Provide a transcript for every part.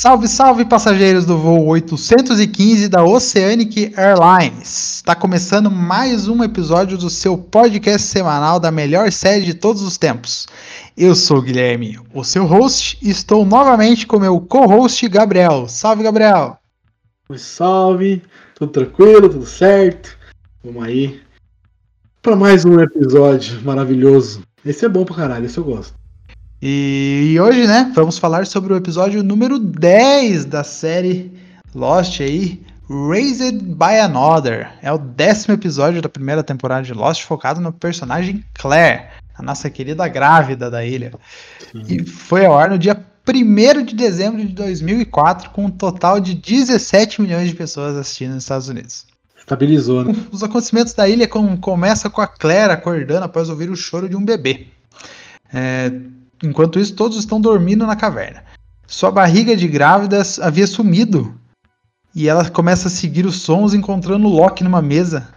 Salve, salve passageiros do voo 815 da Oceanic Airlines. Está começando mais um episódio do seu podcast semanal da melhor série de todos os tempos. Eu sou o Guilherme, o seu host, e estou novamente com meu co-host Gabriel. Salve, Gabriel. Salve, tudo tranquilo, tudo certo? Vamos aí para mais um episódio maravilhoso. Esse é bom pra caralho, esse eu gosto. E hoje, né, vamos falar sobre o episódio número 10 da série Lost aí, Raised by Another. É o décimo episódio da primeira temporada de Lost, focado no personagem Claire, a nossa querida grávida da ilha. Sim. E foi ao ar no dia 1 de dezembro de 2004, com um total de 17 milhões de pessoas assistindo nos Estados Unidos. Estabilizou, né? Os acontecimentos da ilha com, começam com a Claire acordando após ouvir o choro de um bebê. É, Enquanto isso, todos estão dormindo na caverna. Sua barriga de grávida havia sumido. E ela começa a seguir os sons, encontrando Loki numa mesa.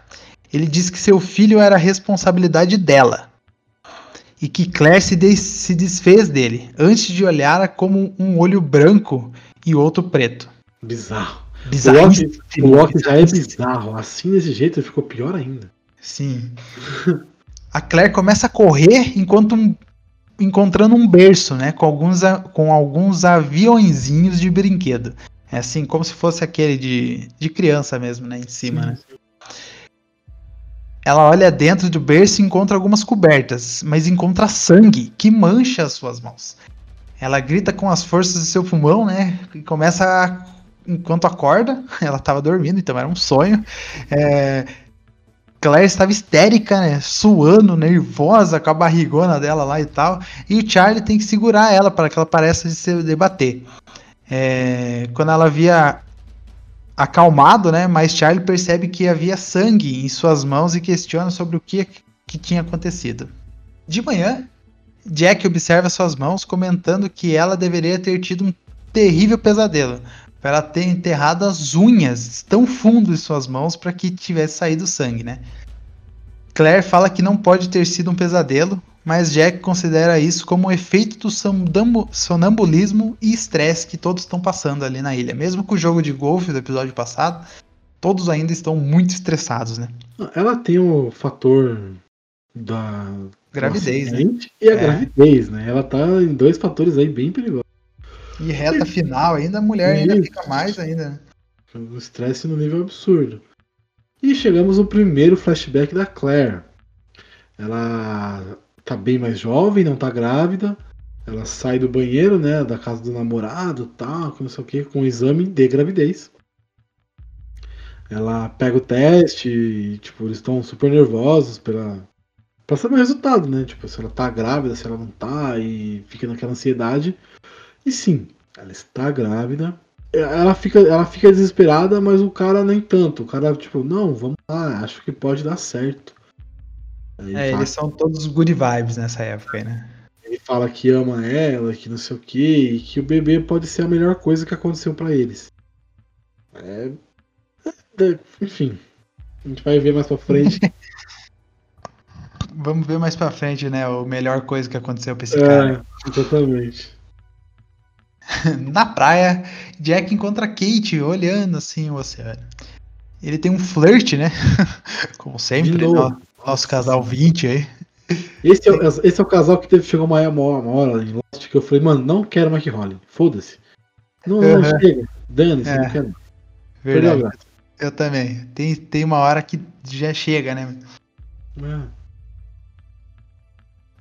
Ele diz que seu filho era responsabilidade dela. E que Claire se, de se desfez dele, antes de olhar como um olho branco e outro preto. Bizarro. Bizarro. O Loki, o Loki já é bizarro. Assim, desse jeito, ficou pior ainda. Sim. A Claire começa a correr enquanto um encontrando um berço, né, com alguns, com alguns aviãozinhos de brinquedo. É assim, como se fosse aquele de, de criança mesmo, né, em cima, sim, né? Ela olha dentro do berço e encontra algumas cobertas, mas encontra sangue que mancha as suas mãos. Ela grita com as forças do seu pulmão, né, e começa a, enquanto acorda, ela estava dormindo, então era um sonho. É, Claire estava histérica, né? Suando, nervosa, com a barrigona dela lá e tal. E o Charlie tem que segurar ela para que ela pareça se debater. É, quando ela havia acalmado, né? Mas Charlie percebe que havia sangue em suas mãos e questiona sobre o que, que tinha acontecido. De manhã, Jack observa suas mãos, comentando que ela deveria ter tido um terrível pesadelo, para ela ter enterrado as unhas tão fundo em suas mãos para que tivesse saído sangue, né? Claire fala que não pode ter sido um pesadelo, mas Jack considera isso como um efeito do sonambulismo e estresse que todos estão passando ali na ilha. Mesmo com o jogo de golfe do episódio passado, todos ainda estão muito estressados, né? Ela tem o fator da gravidez, né? E a é. gravidez, né? Ela tá em dois fatores aí bem perigosos. E reta final ainda, a mulher ainda fica mais ainda. Né? O estresse no nível absurdo. E chegamos no primeiro flashback da Claire. Ela tá bem mais jovem, não tá grávida. Ela sai do banheiro, né, da casa do namorado, tal, não sei o que, com um exame de gravidez. Ela pega o teste e, tipo, eles estão super nervosos pela, pra saber o resultado, né? Tipo, se ela tá grávida, se ela não tá, e fica naquela ansiedade. E sim, ela está grávida. Ela fica, ela fica desesperada, mas o cara nem tanto. O cara, tipo, não, vamos lá, acho que pode dar certo. Aí é, eles são todos good vibes nessa época, né? Ele fala que ama ela, que não sei o que, e que o bebê pode ser a melhor coisa que aconteceu para eles. É... é. Enfim, a gente vai ver mais pra frente. Vamos ver mais pra frente, né? A melhor coisa que aconteceu pra esse é, cara. Exatamente. Na praia, Jack encontra Kate olhando assim o oceano. Ele tem um flirt, né? Como sempre, no, nosso casal 20 aí. Esse é, esse é o casal que teve, chegou uma, uma, uma hora em Lost que eu falei, mano, não quero mais que role. Foda-se. Não, uhum. não chega. Dane-se, é. não quero. Verdade. Eu também. Tem, tem uma hora que já chega, né? É.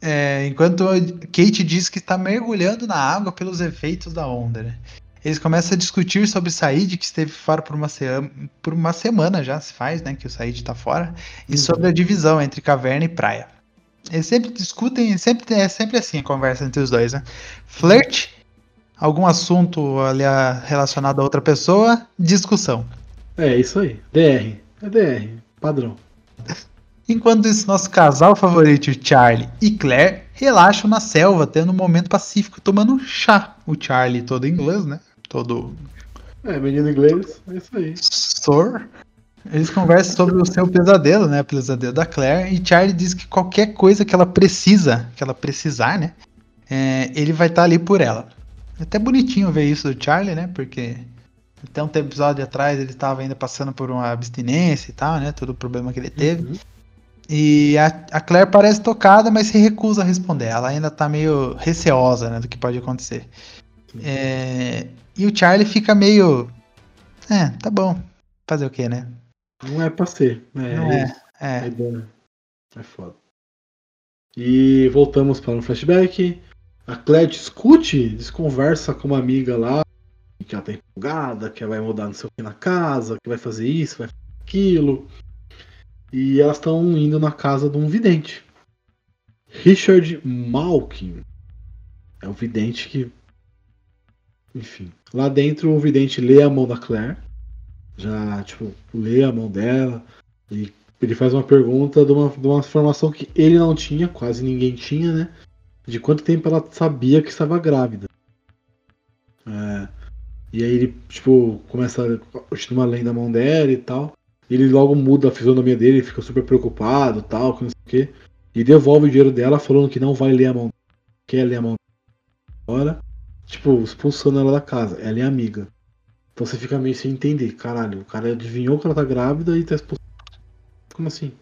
É, enquanto Kate diz que está mergulhando na água pelos efeitos da onda. Né? Eles começam a discutir sobre o Said, que esteve fora por uma, se por uma semana já, se faz, né? Que o Said tá fora. E sobre a divisão entre caverna e praia. Eles sempre discutem, sempre, é sempre assim a conversa entre os dois, né? Flirt, algum assunto ali relacionado a outra pessoa, discussão. É, isso aí. DR. É DR. Padrão. Enquanto isso, nosso casal favorito, Charlie e Claire, relaxam na selva, tendo um momento pacífico, tomando chá. O Charlie todo inglês, né? Todo. É, menino inglês, é isso aí. Sor. Eles conversam sobre o seu pesadelo, né? O pesadelo da Claire. E Charlie diz que qualquer coisa que ela precisa, que ela precisar, né? É, ele vai estar ali por ela. É até bonitinho ver isso do Charlie, né? Porque até um episódio atrás ele estava ainda passando por uma abstinência e tal, né? Todo o problema que ele teve. Uhum. E a, a, Claire parece tocada, mas se recusa a responder. Ela ainda tá meio receosa né, do que pode acontecer. É, e o Charlie fica meio. É, tá bom. Fazer o quê, né? Não é pra ser. É, Não é. É, é. bom. É foda. E voltamos para um flashback. A Claire discute, desconversa com uma amiga lá, que ela tá empolgada, que ela vai mudar não sei o que na casa, que vai fazer isso, vai fazer aquilo. E elas estão indo na casa de um vidente. Richard Malkin. É o vidente que. Enfim. Lá dentro o vidente lê a mão da Claire. Já, tipo, lê a mão dela. E ele faz uma pergunta de uma, de uma informação que ele não tinha, quase ninguém tinha, né? De quanto tempo ela sabia que estava grávida. É, e aí ele, tipo, começa a continuar lendo a mão dela e tal ele logo muda a fisionomia dele, fica super preocupado, tal, que não sei o quê. E devolve o dinheiro dela falando que não vai ler a mão. Quer ler a mão agora. Tipo, expulsando ela da casa. Ela é amiga. Então você fica meio sem entender. Caralho, o cara adivinhou que ela tá grávida e tá expulsando. Como assim?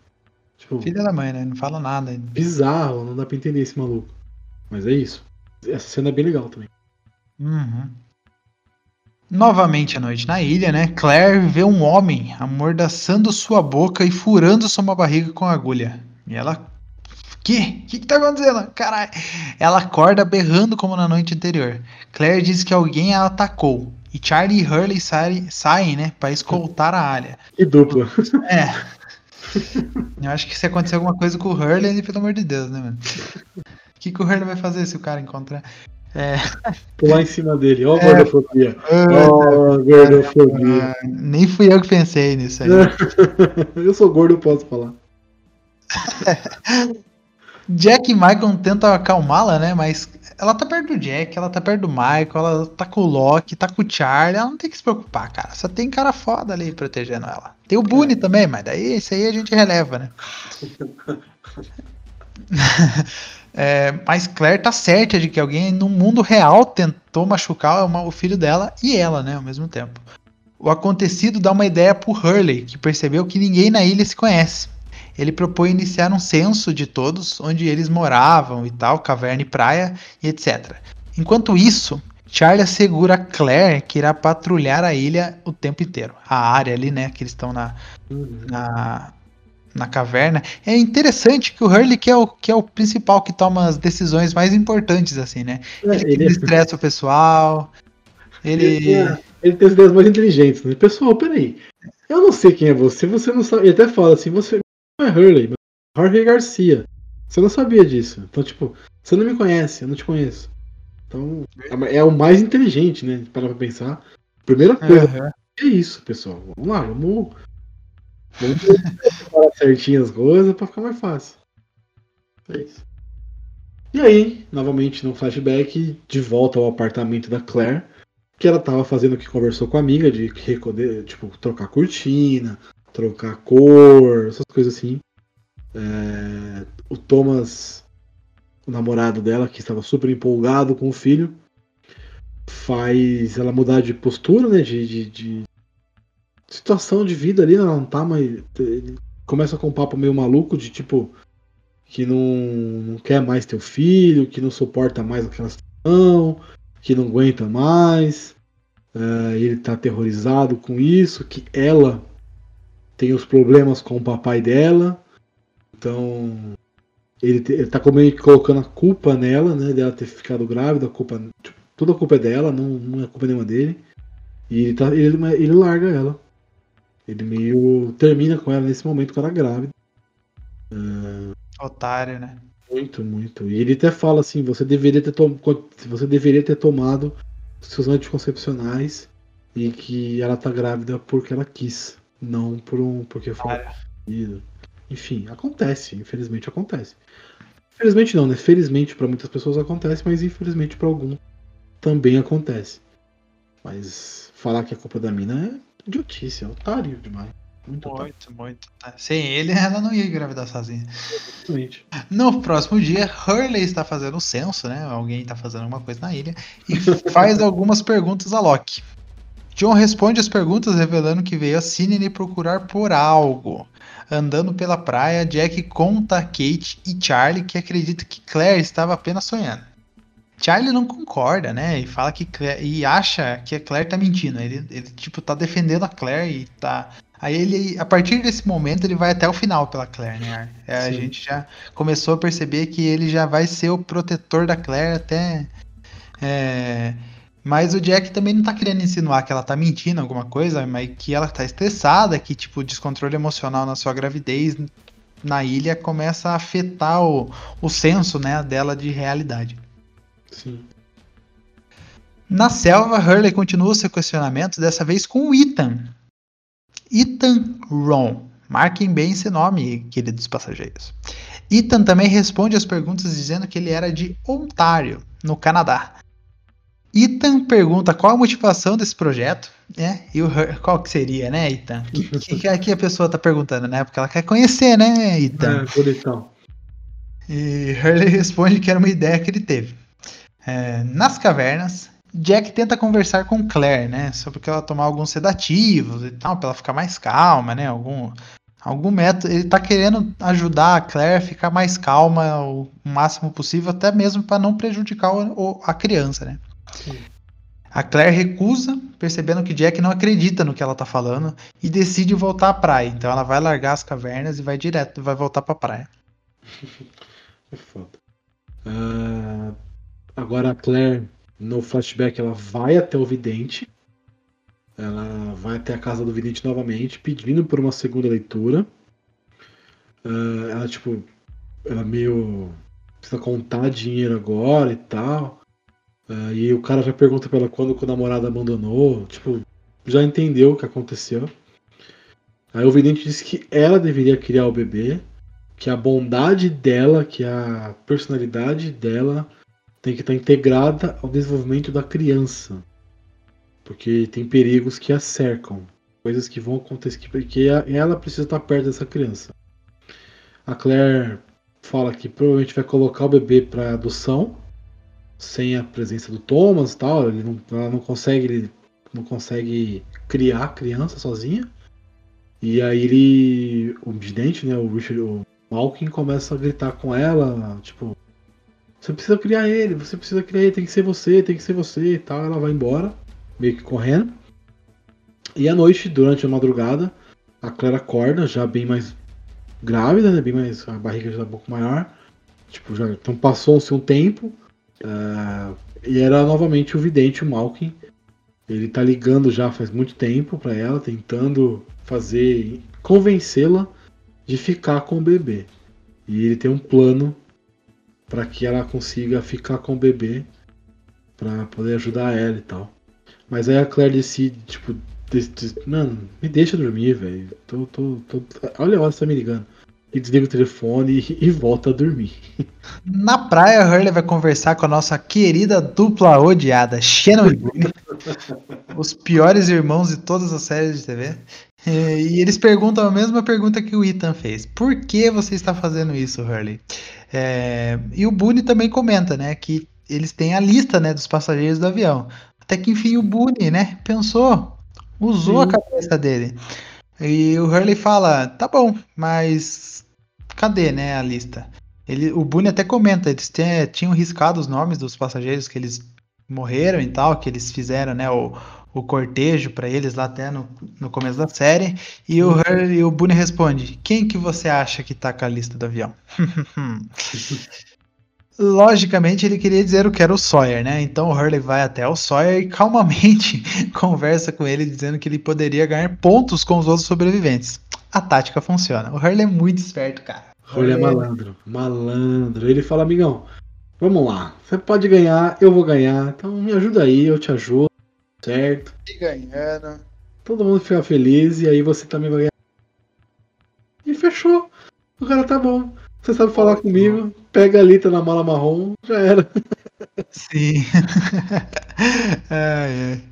Tipo, Filha da mãe, né? Não fala nada. Bizarro, não dá pra entender esse maluco. Mas é isso. Essa cena é bem legal também. Uhum. Novamente à noite na ilha, né? Claire vê um homem amordaçando sua boca e furando sua barriga com agulha. E ela. Que? O que, que tá acontecendo? Caralho. Ela acorda berrando como na noite anterior. Claire diz que alguém a atacou. E Charlie e Hurley saem, saem né? Pra escoltar a área. Que dupla. É. Eu acho que se acontecer alguma coisa com o Hurley, pelo amor de Deus, né, mano? O que, que o Hurley vai fazer se o cara encontrar? É. Pular em cima dele. Ó, oh, é. gordofobia. Ó, oh, gordofobia. nem fui eu que pensei nisso aí. eu sou gordo, posso falar. Jack e Michael tentam acalmá-la, né? Mas ela tá perto do Jack, ela tá perto do Michael, ela tá com o Loki, tá com o Charlie. Ela não tem que se preocupar, cara. Só tem cara foda ali protegendo ela. Tem o Boone é. também, mas daí isso aí a gente releva, né? É, mas Claire tá certa de que alguém no mundo real tentou machucar uma, o filho dela e ela, né, ao mesmo tempo. O acontecido dá uma ideia pro Hurley, que percebeu que ninguém na ilha se conhece. Ele propõe iniciar um censo de todos, onde eles moravam e tal, caverna e praia e etc. Enquanto isso, Charlie assegura a Claire que irá patrulhar a ilha o tempo inteiro. A área ali, né, que eles estão na, na na caverna. É interessante que o Hurley que é o, que é o principal que toma as decisões mais importantes, assim, né? É, ele, ele estressa o pessoal. Ele. Ele, é, ele tem as ideias mais inteligentes, né? Pessoal, peraí. Eu não sei quem é você, você não sabe. Ele até fala assim, você não é Hurley, mas é Jorge Garcia. Você não sabia disso. Então, tipo, você não me conhece, eu não te conheço. Então, é, é o mais inteligente, né? Para pra pensar. Primeira coisa, uhum. é isso, pessoal. Vamos lá, vamos Vamos certinho as coisas pra ficar mais fácil. É isso. E aí, novamente no flashback, de volta ao apartamento da Claire, que ela tava fazendo o que conversou com a amiga, de recoder, tipo, trocar cortina, trocar cor, essas coisas assim. É, o Thomas, o namorado dela, que estava super empolgado com o filho, faz ela mudar de postura, né? De, de, de situação de vida ali, ela não tá, mas ele começa com um papo meio maluco de tipo que não, não quer mais ter o filho, que não suporta mais aquela situação, que não aguenta mais. Uh, ele tá aterrorizado com isso, que ela tem os problemas com o papai dela. Então ele, ele tá meio que colocando a culpa nela, né? Dela ter ficado grávida, a culpa tipo, Tudo a culpa é dela, não, não é culpa nenhuma dele. E ele, tá, ele, ele larga ela. Ele meio termina com ela nesse momento com ela grávida. Uh, Otário, né? Muito, muito. E ele até fala assim, você deveria ter, tom... você deveria ter tomado seus anticoncepcionais e que ela tá grávida porque ela quis, não por um porque foi. Enfim, acontece, infelizmente acontece. Infelizmente não, né? Felizmente para muitas pessoas acontece, mas infelizmente para alguns também acontece. Mas falar que a culpa da mina é idiotice, é otário demais. Muito, muito, muito. Sem ele, ela não ia engravidar sozinha. Exatamente. No próximo dia, Hurley está fazendo o censo, né? Alguém está fazendo alguma coisa na ilha e faz algumas perguntas a Loki. John responde as perguntas revelando que veio a Cine procurar por algo. Andando pela praia, Jack conta a Kate e Charlie que acredita que Claire estava apenas sonhando. Charlie não concorda, né? E fala que Claire, e acha que a Claire tá mentindo. Ele, ele tipo tá defendendo a Claire e tá Aí ele, a partir desse momento, ele vai até o final pela Claire, né? É, a gente já começou a perceber que ele já vai ser o protetor da Claire até. É, mas o Jack também não tá querendo insinuar que ela tá mentindo alguma coisa, mas que ela tá estressada, que tipo, o descontrole emocional na sua gravidez na ilha começa a afetar o, o senso né, dela de realidade. Sim. Na selva, Hurley continua seu questionamento, dessa vez com o Ethan, Ethan Ron. Marquem bem esse nome, queridos passageiros. Ethan também responde as perguntas dizendo que ele era de Ontário, no Canadá. Ethan pergunta qual a motivação desse projeto, né? E o, qual que seria, né, Ethan? O que, que, que, a pessoa está perguntando, né? Porque ela quer conhecer, né, Ethan? É, bonitão. E Hurley responde que era uma ideia que ele teve. É, nas cavernas, Jack tenta conversar com Claire, né? Sobre que ela tomar alguns sedativos e tal, para ela ficar mais calma, né? Algum, algum método. Ele tá querendo ajudar a Claire a ficar mais calma o máximo possível, até mesmo para não prejudicar o, a criança, né? Sim. A Claire recusa, percebendo que Jack não acredita no que ela tá falando e decide voltar à praia. Então ela vai largar as cavernas e vai direto, vai voltar pra praia. é foda. Uh, agora a Claire no flashback, ela vai até o vidente. Ela vai até a casa do vidente novamente, pedindo por uma segunda leitura. Uh, ela, tipo, ela meio. precisa contar dinheiro agora e tal. Uh, e o cara já pergunta pra ela quando o namorado abandonou. Tipo, já entendeu o que aconteceu. Aí o vidente disse que ela deveria criar o bebê, que a bondade dela, que a personalidade dela tem que estar integrada ao desenvolvimento da criança. Porque tem perigos que a cercam, coisas que vão acontecer, porque ela precisa estar perto dessa criança. A Claire fala que provavelmente vai colocar o bebê para adoção, sem a presença do Thomas e tal, ele não, ela não consegue, ele não consegue criar a criança sozinha. E aí ele, o vidente, né, o Richard, o Malkin começa a gritar com ela, tipo, você precisa criar ele, você precisa criar ele, tem que ser você, tem que ser você e tal. Ela vai embora, meio que correndo. E à noite, durante a madrugada, a Clara acorda, já bem mais grávida, né? Bem mais. A barriga já é um pouco maior. Tipo, já. Então passou-se um tempo. Uh, e era novamente o vidente, o Malkin. Ele tá ligando já faz muito tempo para ela, tentando fazer. convencê-la de ficar com o bebê. E ele tem um plano para que ela consiga ficar com o bebê para poder ajudar ela e tal. Mas aí a Claire decide, tipo, mano, me deixa dormir, velho. Tô, tô, tô, olha a hora você tá me ligando. E desliga o telefone e, e, volta a dormir. Na praia, Hurley vai conversar com a nossa querida dupla odiada, Shannon os piores irmãos de todas as séries de TV. E eles perguntam a mesma pergunta que o Ethan fez. Por que você está fazendo isso, Hurley? É, e o Boone também comenta, né, que eles têm a lista, né, dos passageiros do avião. Até que enfim o Boone, né, pensou, usou Sim. a cabeça dele. E o Hurley fala, tá bom, mas cadê, né, a lista? Ele, o Boone até comenta, eles tinham riscado os nomes dos passageiros que eles morreram e tal, que eles fizeram, né, o, o cortejo para eles lá até no, no começo da série. E o, Hurley, o Boone responde: Quem que você acha que tá com a lista do avião? Logicamente ele queria dizer o que era o Sawyer, né? Então o Hurley vai até o Sawyer e calmamente conversa com ele, dizendo que ele poderia ganhar pontos com os outros sobreviventes. A tática funciona. O Hurley é muito esperto, cara. Hurley é malandro, malandro. Ele fala, amigão, vamos lá. Você pode ganhar, eu vou ganhar. Então me ajuda aí, eu te ajudo. Certo? E ganhando. Todo mundo fica feliz e aí você também vai ganhar. E fechou. O cara tá bom. Você sabe falar comigo, pega a Lita na mala marrom, já era. Sim. ai, ai.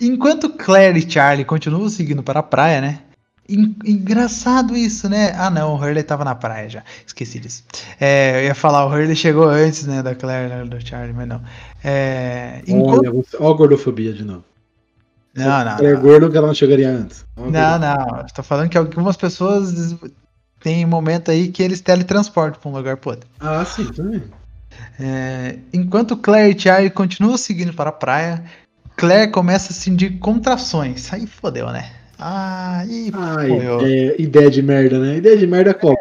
Enquanto Claire e Charlie continuam seguindo para a praia, né? Engraçado isso, né? Ah, não, o Hurley tava na praia já. Esqueci disso. É, eu ia falar, o Hurley chegou antes, né, da Claire, né, do Charlie, mas não. É, enquanto... Olha, olha a gordofobia de novo. Não, não. Ela é gordo que ela não chegaria antes. Olha não, não. Estou falando que algumas pessoas tem momento aí que eles teletransportam para um lugar pro outro. Ah, sim, também. É, enquanto Claire e Charlie continuam seguindo para a praia, Claire começa a sentir contrações. Aí fodeu, né? Ai, é, ideia de merda, né? Ideia de merda qual?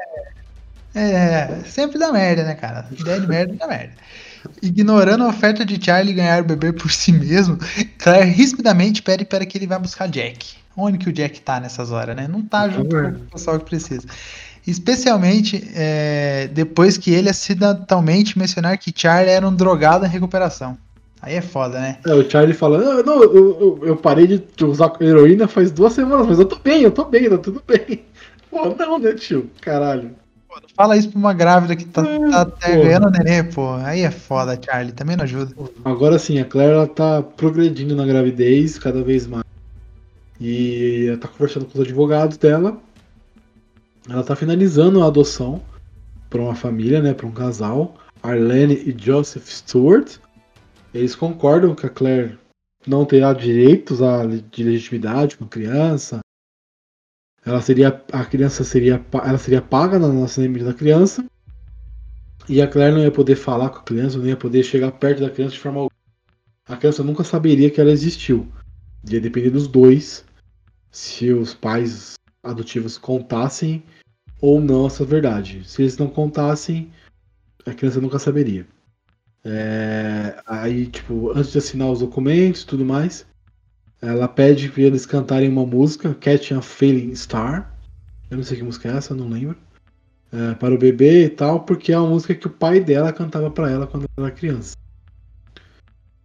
É, é, sempre dá merda, né, cara? Ideia de merda dá merda. Ignorando a oferta de Charlie ganhar o bebê por si mesmo, Claire rispidamente pede para que ele vá buscar Jack. Onde que o Jack tá nessas horas, né? Não tá junto com o pessoal que precisa. Especialmente é, depois que ele acidentalmente mencionar que Charlie era um drogado em recuperação. Aí é foda, né? É, o Charlie fala, não, não eu, eu, eu, parei de usar heroína faz duas semanas, mas eu tô bem, eu tô bem, tá tudo bem. Pô, não, né, tio? Caralho. Pô, não fala isso pra uma grávida que tá, é, tá ganhando neném, pô. Aí é foda, Charlie, também não ajuda. Agora sim, a Claire ela tá progredindo na gravidez cada vez mais. E ela tá conversando com os advogados dela. Ela tá finalizando a adoção para uma família, né, para um casal, Arlene e Joseph Stewart. Eles concordam que a Claire não terá direitos de legitimidade com a criança. Ela seria a criança seria ela seria paga no nascimento da criança. E a Claire não ia poder falar com a criança, não ia poder chegar perto da criança de forma alguma. A criança nunca saberia que ela existiu. Ia depender dos dois se os pais adotivos contassem ou não essa verdade. Se eles não contassem, a criança nunca saberia. É, aí, tipo, antes de assinar os documentos tudo mais, ela pede para eles cantarem uma música, Catching a Failing Star. Eu não sei que música é essa, não lembro. É, para o bebê e tal, porque é uma música que o pai dela cantava para ela quando ela era criança.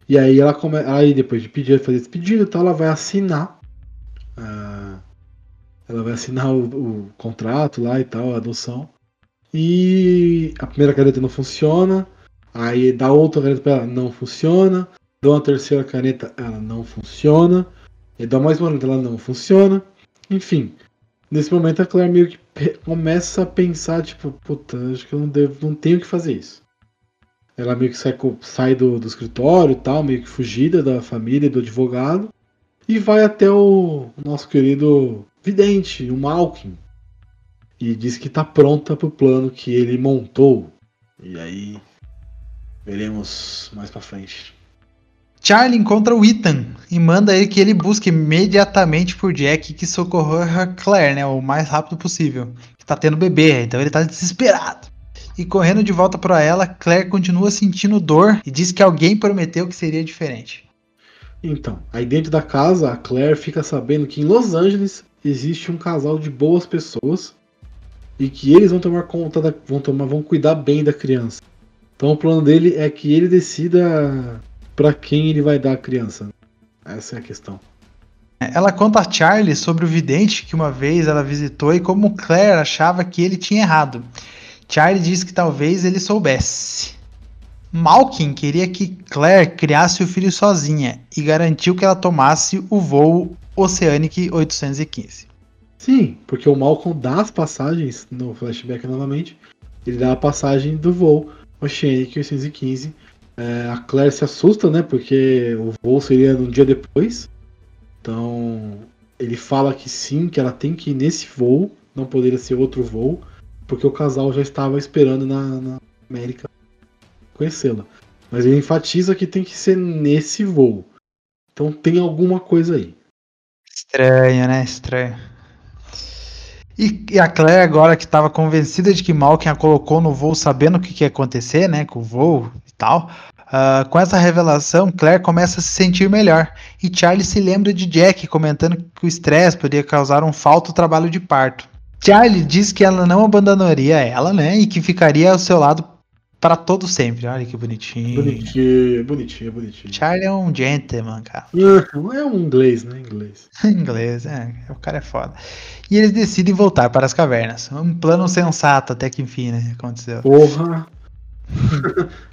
E aí ela come... aí depois de pedir, fazer esse pedido, tal, ela vai assinar. Uh, ela vai assinar o, o, contrato lá e tal, a adoção. E a primeira caneta não funciona. Aí dá outra caneta para ela, não funciona. Dá uma terceira caneta, ela não funciona. E dá mais uma caneta, ela não funciona. Enfim, nesse momento a Claire meio que começa a pensar, tipo, puta, acho que eu não, devo, não tenho que fazer isso. Ela meio que sai, sai do, do escritório e tal, meio que fugida da família do advogado. E vai até o nosso querido vidente, o Malkin. E diz que está pronta para o plano que ele montou. E aí Veremos mais pra frente. Charlie encontra o Ethan e manda ele que ele busque imediatamente por Jack que socorreu a Claire, né, o mais rápido possível. Tá tendo bebê, então ele tá desesperado. E correndo de volta para ela, Claire continua sentindo dor e diz que alguém prometeu que seria diferente. Então, aí dentro da casa, a Claire fica sabendo que em Los Angeles existe um casal de boas pessoas e que eles vão tomar conta da, vão tomar, vão cuidar bem da criança. Então o plano dele é que ele decida para quem ele vai dar a criança. Essa é a questão. Ela conta a Charlie sobre o vidente que uma vez ela visitou e como Claire achava que ele tinha errado. Charlie diz que talvez ele soubesse. Malkin queria que Claire criasse o filho sozinha e garantiu que ela tomasse o voo Oceanic 815. Sim, porque o Malcolm dá as passagens no flashback novamente. Ele dá a passagem do voo Oceanic 815. É, a Claire se assusta, né? Porque o voo seria um dia depois. Então ele fala que sim, que ela tem que ir nesse voo, não poderia ser outro voo, porque o casal já estava esperando na, na América conhecê-la. Mas ele enfatiza que tem que ser nesse voo. Então tem alguma coisa aí. Estranho, né? Estranho. E, e a Claire, agora que estava convencida de que Malkin a colocou no voo sabendo o que, que ia acontecer, né? Com o voo tal. Uh, com essa revelação, Claire começa a se sentir melhor. E Charlie se lembra de Jack comentando que o estresse poderia causar um falto trabalho de parto. Charlie diz que ela não abandonaria ela, né? E que ficaria ao seu lado para todo sempre. Olha que bonitinho. Bonitinho, bonitinho, bonitinho. Charlie é um gentleman, cara. Não é um inglês, né? Inglês. inglês, é. O cara é foda. E eles decidem voltar para as cavernas. Um plano sensato até que enfim, né? Aconteceu. Porra.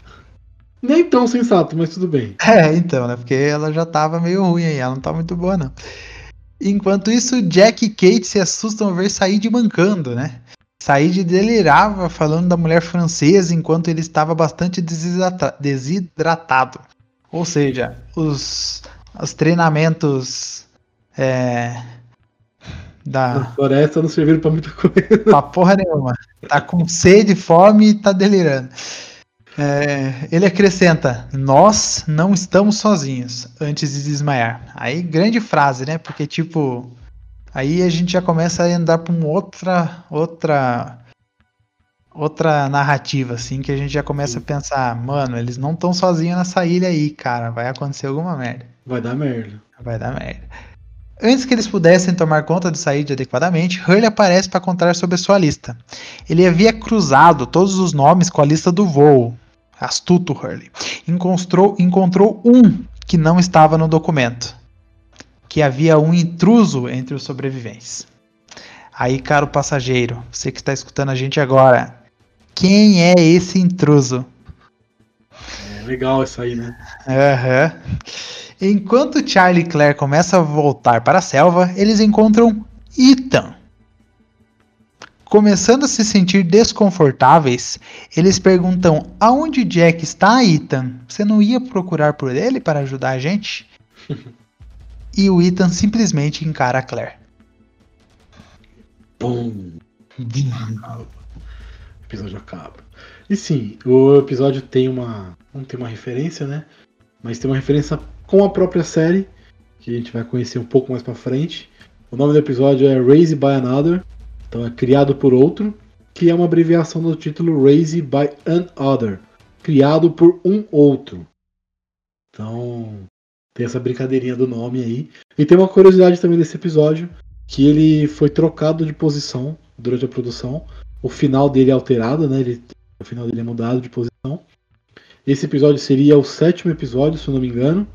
Nem tão sensato, mas tudo bem. É, então, né? Porque ela já tava meio ruim aí, ela não tá muito boa, não. Enquanto isso, Jack e Kate se assustam ao ver Said mancando, né? Said delirava falando da mulher francesa enquanto ele estava bastante desidratado. Ou seja, os, os treinamentos é, da Na floresta não serviram pra muita coisa. Pra porra nenhuma. Tá com sede, fome e tá delirando. É, ele acrescenta: Nós não estamos sozinhos antes de desmaiar. Aí, grande frase, né? Porque, tipo, Aí a gente já começa a andar para uma outra outra outra narrativa assim que a gente já começa a pensar, mano, eles não estão sozinhos nessa ilha aí, cara, vai acontecer alguma merda. Vai dar merda. Vai dar merda. Antes que eles pudessem tomar conta de sair adequadamente, Hurley aparece para contar sobre a sua lista. Ele havia cruzado todos os nomes com a lista do voo. Astuto Hurley. Encontrou, encontrou um que não estava no documento que havia um intruso entre os sobreviventes. Aí, caro passageiro, você que está escutando a gente agora, quem é esse intruso? É legal isso aí, né? Uhum. Enquanto Charlie e Claire começam a voltar para a selva, eles encontram Ethan. Começando a se sentir desconfortáveis, eles perguntam: Aonde Jack está, Ethan? Você não ia procurar por ele para ajudar a gente? e o Ethan simplesmente encara a Claire. Pum. o episódio acaba. E sim, o episódio tem uma. Não tem uma referência, né? Mas tem uma referência com a própria série, que a gente vai conhecer um pouco mais pra frente. O nome do episódio é Raised by Another, então é Criado por Outro, que é uma abreviação do título Raised by Another, criado por um outro. Então, tem essa brincadeirinha do nome aí. E tem uma curiosidade também desse episódio, que ele foi trocado de posição durante a produção. O final dele é alterado, né? Ele, o final dele é mudado de posição. Esse episódio seria o sétimo episódio, se eu não me engano.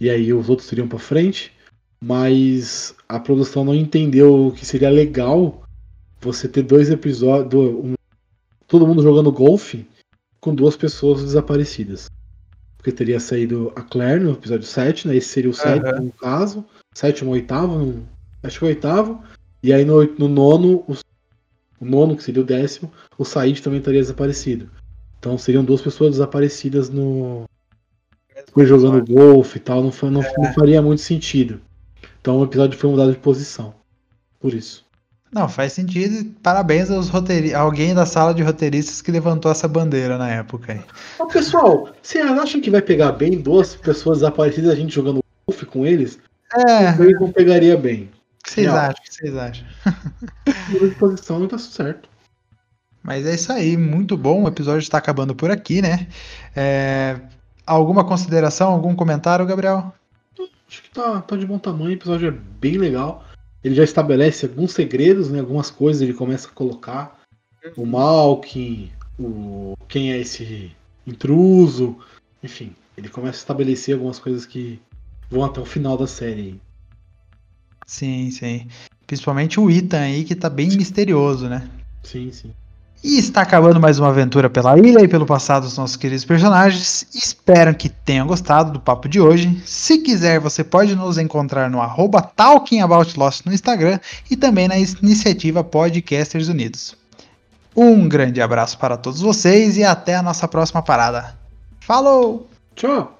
E aí os outros seriam para frente. Mas a produção não entendeu que seria legal você ter dois episódios. Um, todo mundo jogando golfe com duas pessoas desaparecidas porque teria saído a Claire no episódio 7, né? Esse seria o sétimo uhum. no caso. Sétimo, oitavo, no, acho que o oitavo. E aí no, no nono, o, o, nono, que seria o décimo, o Said também estaria desaparecido. Então seriam duas pessoas desaparecidas no. Foi jogando golfe e tal, não, não, é. não faria muito sentido. Então o episódio foi mudado de posição. Por isso. Não, faz sentido. Parabéns aos roteiristas, alguém da sala de roteiristas que levantou essa bandeira na época. Aí. Ô, pessoal, vocês acham que vai pegar bem duas pessoas desaparecidas a gente jogando golfe com eles? É. Eu não pegaria bem. O que vocês acham? O que vocês acham? de posição não tá certo. Mas é isso aí, muito bom. O episódio está acabando por aqui, né? É... Alguma consideração, algum comentário, Gabriel? Acho que tá, tá de bom tamanho, o episódio é bem legal ele já estabelece alguns segredos, né, algumas coisas ele começa a colocar. O Malkin, o quem é esse intruso, enfim, ele começa a estabelecer algumas coisas que vão até o final da série. Sim, sim. Principalmente o Ethan aí, que tá bem misterioso, né? Sim, sim. E está acabando mais uma aventura pela ilha e pelo passado dos nossos queridos personagens. Espero que tenham gostado do papo de hoje. Se quiser, você pode nos encontrar no arroba talkingaboutlust no Instagram e também na iniciativa Podcasters Unidos. Um grande abraço para todos vocês e até a nossa próxima parada. Falou! Tchau!